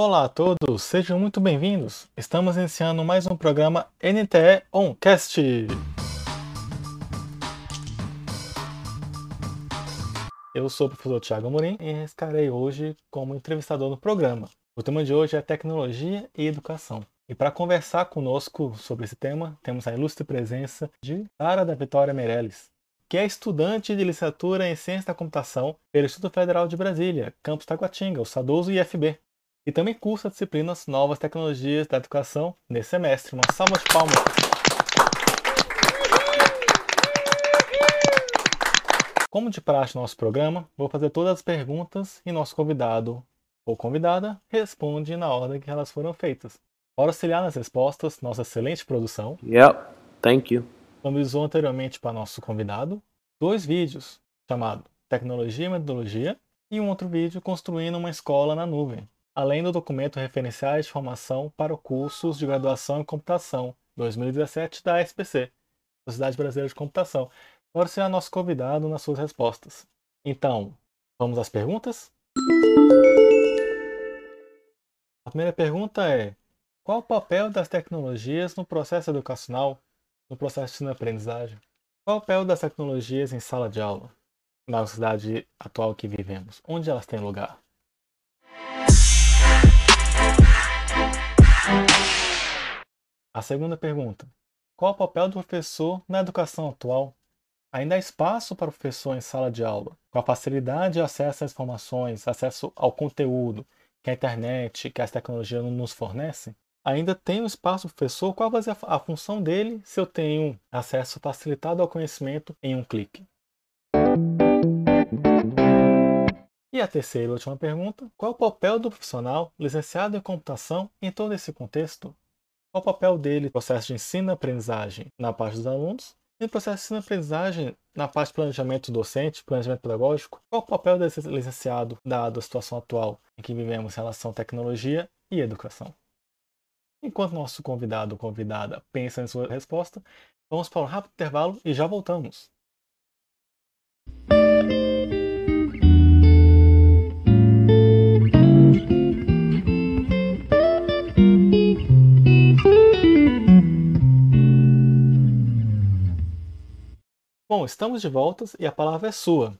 Olá a todos, sejam muito bem-vindos. Estamos iniciando mais um programa NTE Oncast. Eu sou o professor Thiago Amorim e estarei hoje como entrevistador no programa. O tema de hoje é tecnologia e educação. E para conversar conosco sobre esse tema, temos a ilustre presença de Sara da Vitória Meirelles, que é estudante de licenciatura em Ciência da Computação pelo Instituto Federal de Brasília, campus Taguatinga, o Sadoso IFB. E também cursa disciplinas Novas Tecnologias da Educação nesse semestre. Uma salva de palmas. Como de praxe no nosso programa, vou fazer todas as perguntas e nosso convidado ou convidada responde na ordem que elas foram feitas. Para auxiliar nas respostas, nossa excelente produção. Yep, thank you. Disponibilizou anteriormente para nosso convidado dois vídeos chamado Tecnologia e Metodologia e um outro vídeo construindo uma escola na nuvem, além do documento Referenciais de Formação para cursos de graduação em computação 2017 da SPC, Sociedade Brasileira de Computação. Para auxiliar nosso convidado nas suas respostas. Então, vamos às perguntas? A primeira pergunta é: qual o papel das tecnologias no processo educacional, no processo de ensino-aprendizagem? Qual o papel das tecnologias em sala de aula, na sociedade atual que vivemos? Onde elas têm lugar? A segunda pergunta: qual o papel do professor na educação atual? Ainda há espaço para o professor em sala de aula, com a facilidade de acesso às informações, acesso ao conteúdo que a internet, que as tecnologias nos fornecem? ainda tem um espaço professor, qual vai ser a função dele se eu tenho acesso facilitado ao conhecimento em um clique? E a terceira e última pergunta: qual o papel do profissional licenciado em computação em todo esse contexto? Qual o papel dele no processo de ensino-aprendizagem na parte dos alunos e no processo de ensino-aprendizagem na parte de planejamento docente, planejamento pedagógico? Qual o papel desse licenciado dado a situação atual em que vivemos em relação à tecnologia e educação? Enquanto nosso convidado ou convidada pensa em sua resposta, vamos para um rápido intervalo e já voltamos. Bom, estamos de volta e a palavra é sua.